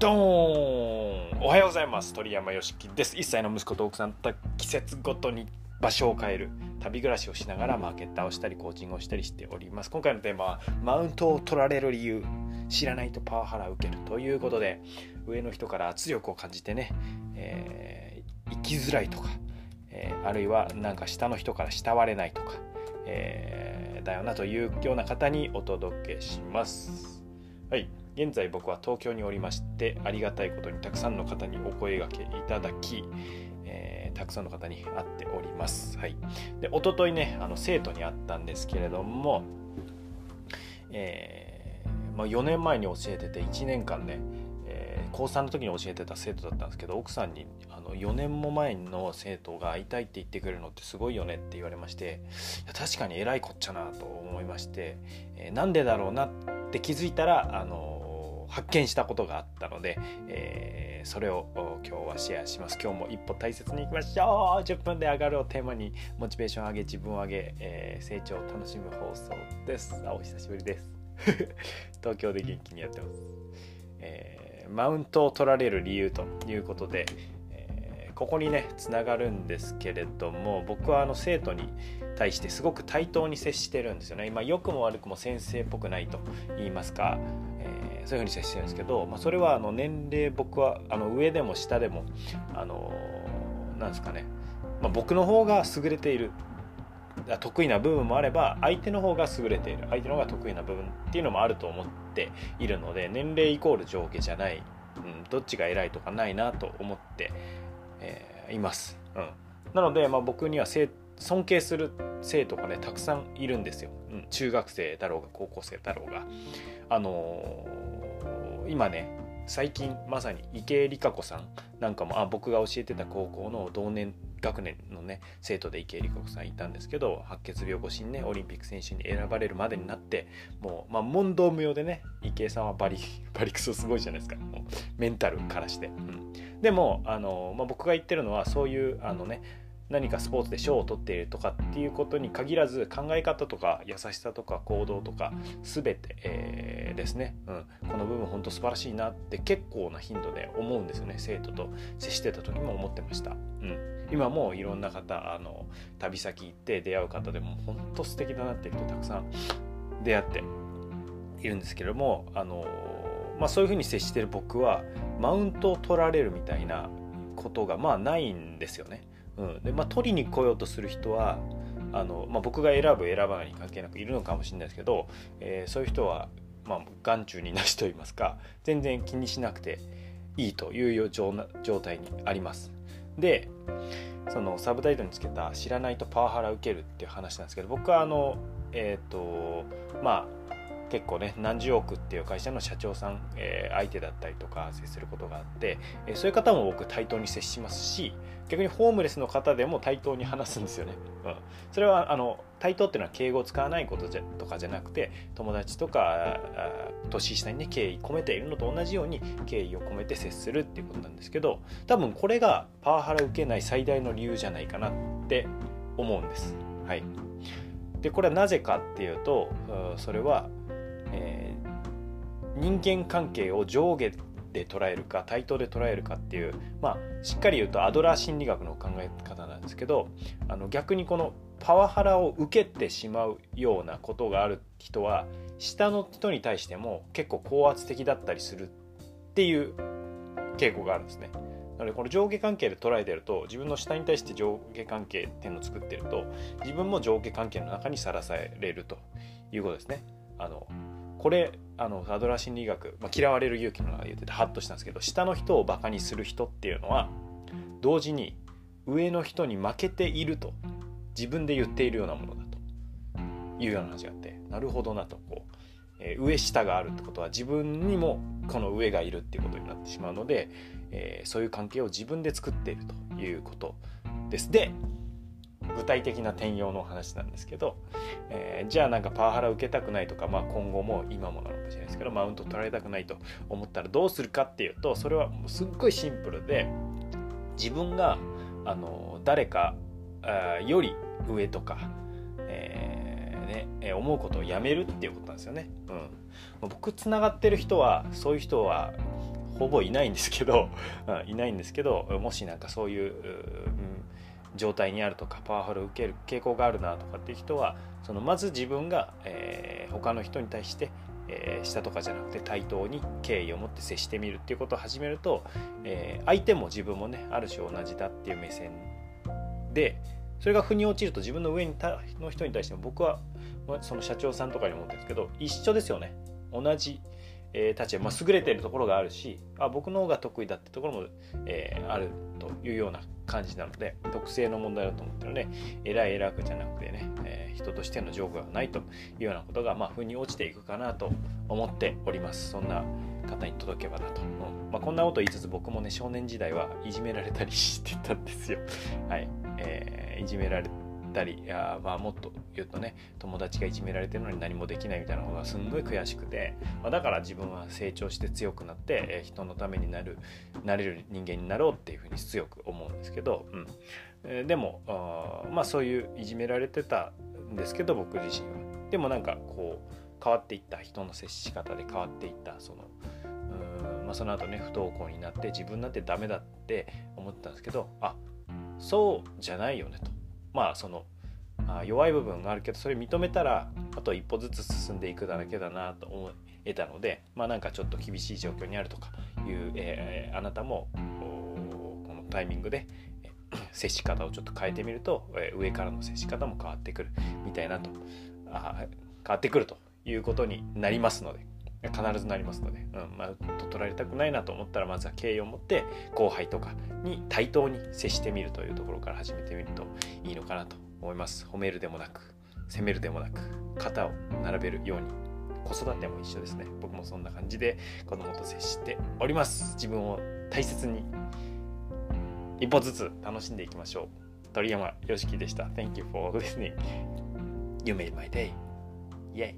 ドーンおはようございます。鳥山よしきです。1歳の息子と奥さんと季節ごとに場所を変える旅暮らしをしながらマーケッターをしたりコーチングをしたりしております。今回のテーマはマウントを取られる理由。知らないとパワハラを受けるということで上の人から圧力を感じてね、えー、生きづらいとか、えー、あるいはなんか下の人から慕われないとか、えー、だよなというような方にお届けします。はい。現在僕は東京におりましてありがたいことにたくさんの方にお声がけいただき、えー、たくさんの方に会っております。はい、で一昨日ねあの生徒に会ったんですけれども、えー、まあ、4年前に教えてて1年間ね、え、高3の時に教えてた生徒だったんですけど奥さんにあの4年も前の生徒が会いたいって言ってくれるのってすごいよねって言われましていや確かに偉いこっちゃなと思いまして、えー、なんでだろうなって気づいたらあの発見したことがあったので、えー、それを今日はシェアします。今日も一歩大切にいきましょう。10分で上がるをテーマにモチベーション上げ自分を上げ、えー、成長を楽しむ放送です。あお久しぶりです。東京で元気にやってます、えー、マウントを取られる理由ということで、ここにねつながるんですけれども僕はあの生徒に対してすごく対等に接してるんですよね。今良くも悪くも先生っぽくないと言いますか、えー、そういうふうに接してるんですけど、まあ、それはあの年齢僕はあの上でも下でもあのなんですかね、まあ、僕の方が優れている得意な部分もあれば相手の方が優れている相手の方が得意な部分っていうのもあると思っているので年齢イコール上下じゃない、うん、どっちが偉いとかないなと思ってえー、います、うん、なので、まあ、僕には尊敬する生徒がねたくさんいるんですよ、うん、中学生だろうが高校生だろうが。あのー、今ね最近まさに池江璃花子さんなんかもあ僕が教えてた高校の同年学年のね生徒で池江璃花子さんいたんですけど白血病越しにねオリンピック選手に選ばれるまでになってもう、まあ、問答無用でね池江さんはバリ バリクソすごいじゃないですか。もうメンタルからして。うん。でもあの、まあ、僕が言ってるのはそういうあのね何かスポーツで賞を取っているとかっていうことに限らず考え方とか優しさとか行動とか全て、えー、ですね、うん、この部分本当素晴らしいなって結構な頻度で思うんですよね。生徒と接してた時も思ってました、うん、今もいろんな方あの旅先行って出会う方でも本当素敵だなっていう人たくさん出会っているんですけれどもあのまあ、そういうふうに接してる僕はマウントを取られるみたいなことがまあないんですよね。うん、でまあ取りに来ようとする人はあの、まあ、僕が選ぶ選ばないに関係なくいるのかもしれないですけど、えー、そういう人は、まあ、眼中になしと言いますか全然気にしなくていいという状態にあります。でそのサブタイトルにつけた「知らないとパワハラ受ける」っていう話なんですけど僕はあのえっ、ー、とまあ結構ね何十億っていう会社の社長さん、えー、相手だったりとか接することがあって、えー、そういう方も僕対等に接しますし逆にホームレスの方でも対等に話すんですよね。うん、それはあの対等っていうのは敬語を使わないことじゃとかじゃなくて友達とか年下にね敬意込めているのと同じように敬意を込めて接するっていうことなんですけど多分これがパワハラ受けない最大の理由じゃないかなって思うんです。はい、でこれはなぜかっていうとそれはえー、人間関係を上下で捉えるか対等で捉えるかっていうまあしっかり言うとアドラー心理学の考え方なんですけどあの逆にこのパワハラを受けてしまうようなことがある人は下の人に対しても結構高圧的だったりするっていう傾向があるんですね。なのでこの上下関係で捉えてると自分の下に対して上下関係っていうのを作ってると自分も上下関係の中にさらされるということですね。あのこれあのアドラー心理学、まあ、嫌われる勇気の中で言っててハッとしたんですけど下の人をバカにする人っていうのは同時に上の人に負けていると自分で言っているようなものだというような話があってなるほどなとこう、えー、上下があるってことは自分にもこの上がいるっていうことになってしまうので、えー、そういう関係を自分で作っているということです。で具体的な転用の話なんですけど、えー、じゃあなんかパワハラ受けたくないとか、まあ、今後も今もなのかもしれないですけどマウント取られたくないと思ったらどうするかっていうとそれはもうすっごいシンプルで自分があの誰かより上とか、えー、ね、思うことをやめるっていうことなんですよね。うん、僕つながってる人はそういう人はほぼいないんですけど、うん、いないんですけどもしなんかそういう、うん、状態にあるとかパワフルを受ける傾向があるなとかっていう人はそのまず自分が、えー、他の人に対して、えー、下とかじゃなくて対等に敬意を持って接してみるっていうことを始めると、えー、相手も自分もねある種同じだっていう目線でそれが腑に落ちると自分の上にたの人に対しても僕はその社長さんとかに思ってるんですけど一緒ですよね。同じ、えー、立場、まあ、優れてるところがあるしあ僕の方が得意だってところも、えー、あるというような感じなので特性の問題だと思ってるので偉い偉くじゃなくてね、えー、人としての情報がないというようなことがまあ腑に落ちていくかなと思っております。そんな方に届けばなと、う。んまあ、こんなこと言いつつ僕もね少年時代はいじめられたりしてたんですよ。はい、えー、いじめられたりいやまあもっと言うとね友達がいじめられてるのに何もできないみたいなことがすんごい悔しくて、まあ、だから自分は成長して強くなって、え、人のためになるなれる人間になろうっていうふうに強く思うんですけど、うん。え、でもあまあそういういじめられてたんですけど僕自身は。でもなんかこう変わっていった人の接し方で変わっていったそのうん、まあ、その後ね不登校になって自分なんてダメだって思ってたんですけどあそうじゃないよねと。まあそのあ弱い部分があるけどそれ認めたらあと一歩ずつ進んでいくだけだなと思えたのでまあなんかちょっと厳しい状況にあるとかいう、えー、あなたもこのタイミングで接し方をちょっと変えてみると、えー、上からの接し方も変わってくるみたいなとあ変わってくるということになりますので必ずなりますので、うんまあ、取られたくないなと思ったらまずは敬意を持って後輩とかに対等に接してみるというところから始めてみるといいのかなと思います。褒めるでもなく責めるでもなく肩を並べるように子育ても一緒ですね。僕もそんな感じで子供と接しております。自分を大切に一歩ずつ楽しんでいきましょう。鳥山よしきでした。Thank you for listening. You made my day. Yay.